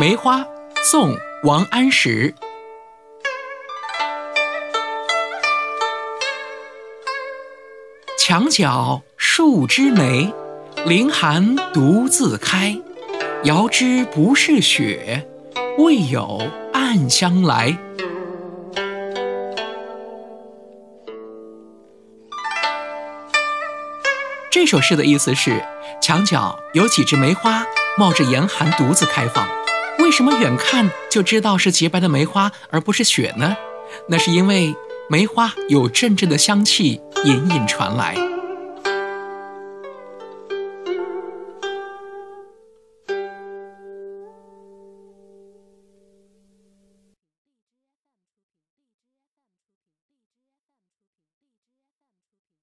梅花，宋·王安石。墙角数枝梅，凌寒独自开。遥知不是雪，为有暗香来。这首诗的意思是：墙角有几枝梅花，冒着严寒独自开放。为什么远看就知道是洁白的梅花，而不是雪呢？那是因为梅花有阵阵的香气隐隐传来。